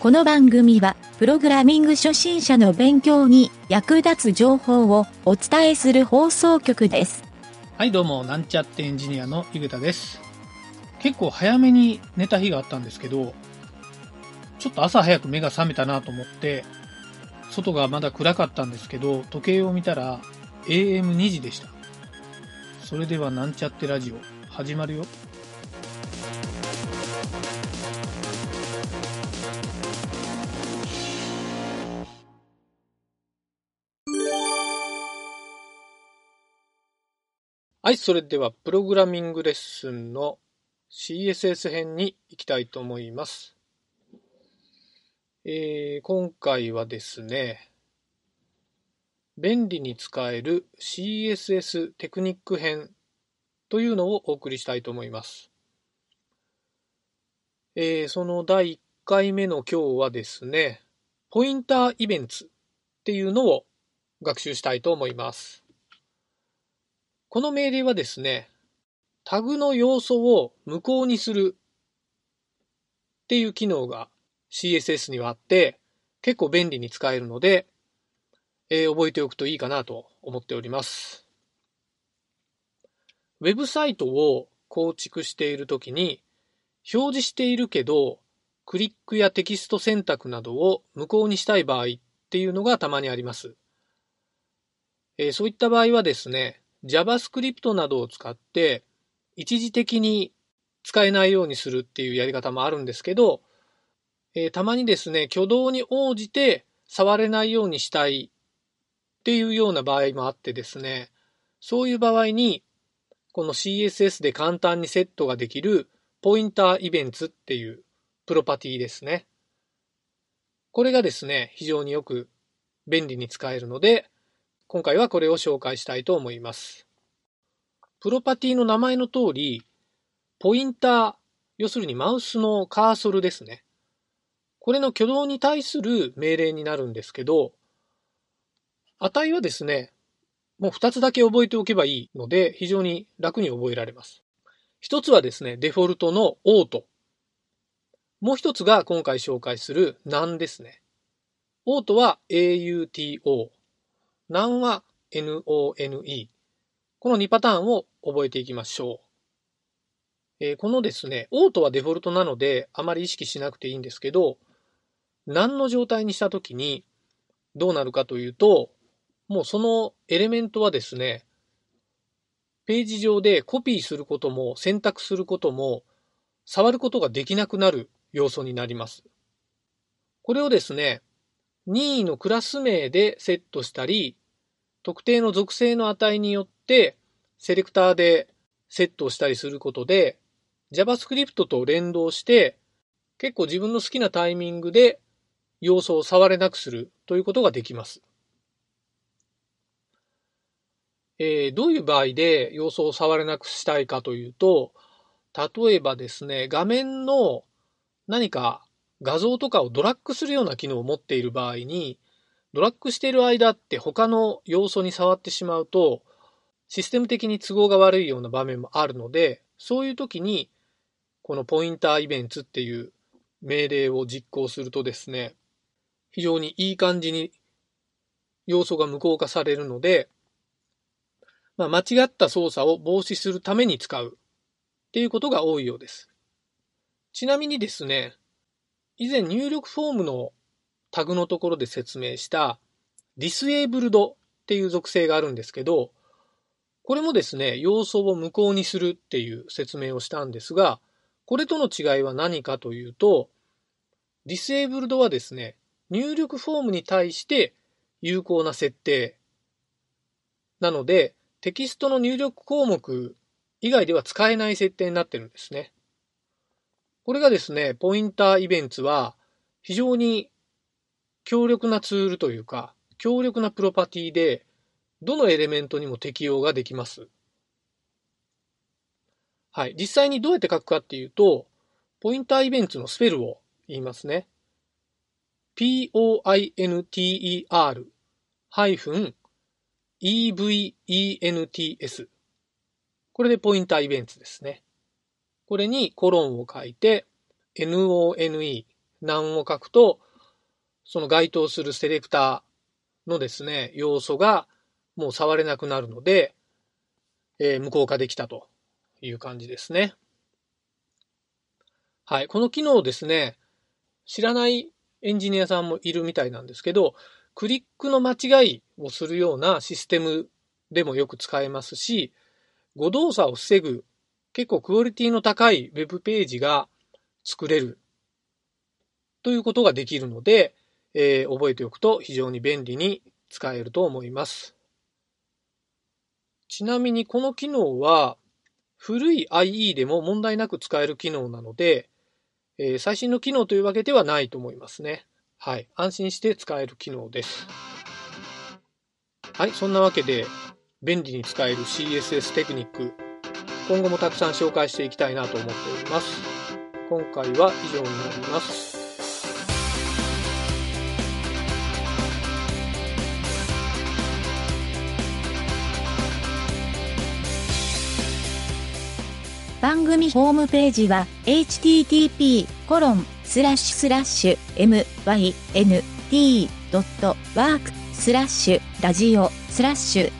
この番組は、プログラミング初心者の勉強に役立つ情報をお伝えする放送局です。はい、どうも、なんちゃってエンジニアのゆげたです。結構早めに寝た日があったんですけど、ちょっと朝早く目が覚めたなと思って、外がまだ暗かったんですけど、時計を見たら AM2 時でした。それではなんちゃってラジオ、始まるよ。はい、それではプログラミングレッスンの CSS 編に行きたいと思います。えー今回はですね、便利に使える CSS テクニック編というのをお送りしたいと思います。えーその第1回目の今日はですね、ポインターイベンツっていうのを学習したいと思います。この命令はですね、タグの要素を無効にするっていう機能が CSS にはあって、結構便利に使えるので、えー覚えておくといいかなと思っております。ウェブサイトを構築しているときに、表示しているけど、クリックやテキスト選択などを無効にしたい場合っていうのがたまにあります。えーそういった場合はですね、JavaScript などを使って一時的に使えないようにするっていうやり方もあるんですけど、えーたまにですね、挙動に応じて触れないようにしたいっていうような場合もあってですね、そういう場合に、この CSS で簡単にセットができるポインターイベンツっていうプロパティですね。これがですね、非常によく便利に使えるので、今回はこれを紹介したいと思います。プロパティの名前の通り、ポインター、要するにマウスのカーソルですね。これの挙動に対する命令になるんですけど、値はですね、もう2つだけ覚えておけばいいので、非常に楽に覚えられます。一つはですね、デフォルトのオート。もう一つが今回紹介する none ですね。オートは AUTO。None は NONE。この2パターンを覚えていきましょう。えーこのですね、オートはデフォルトなのであまり意識しなくていいんですけど、何の状態にしたときにどうなるかというと、もうそのエレメントはですね、ページ上でコピーすることも選択することも触ることができなくなる要素になります。これをですね、任意のクラス名でセットしたり、特定の属性の値によってセレクターでセットをしたりすることで JavaScript と連動して結構自分の好きなタイミングで要素を触れなくするということができます。えーどういう場合で要素を触れなくしたいかというと、例えばですね、画面の何か画像とかをドラッグするような機能を持っている場合に、ドラッグしている間って他の要素に触ってしまうと、システム的に都合が悪いような場面もあるので、そういう時に、このポインターイベンツっていう命令を実行するとですね、非常にいい感じに要素が無効化されるので、まあ、間違った操作を防止するために使うっていうことが多いようです。ちなみにですね、以前入力フォームのタグのところで説明したディスエーブルドっていう属性があるんですけど、これもですね、要素を無効にするっていう説明をしたんですが、これとの違いは何かというと、disabled はですね、入力フォームに対して有効な設定なので、テキストの入力項目以外では使えない設定になってるんですね。これがですね、 pointer-events は非常に強力なツールというか、強力なプロパティで、どのエレメントにも適用ができます。はい。実際にどうやって書くかっていうと、ポインターイベンツのスペルを言いますね。pointer-events これでポインターイベンツですね。これにコロンを書いて none 難を書くと、その該当するセレクターのですね、要素がもう触れなくなるので、えー、無効化できたという感じですね。はい。この機能ですね、知らないエンジニアさんもいるみたいなんですけど、クリックの間違いをするようなシステムでもよく使えますし、誤動作を防ぐ結構クオリティの高いウェブページが作れるということができるので、えー、覚えておくと非常に便利に使えると思います。ちなみにこの機能は古い IE でも問題なく使える機能なので、えー、最新の機能というわけではないと思いますね。はい。安心して使える機能です。はい。そんなわけで、便利に使える CSS テクニック、今後もたくさん紹介していきたいなと思っております。今回は以上になります。番組ホームページは http コロンスラッシュスラッシュ mynt.work スラッシュラジオスラッシュ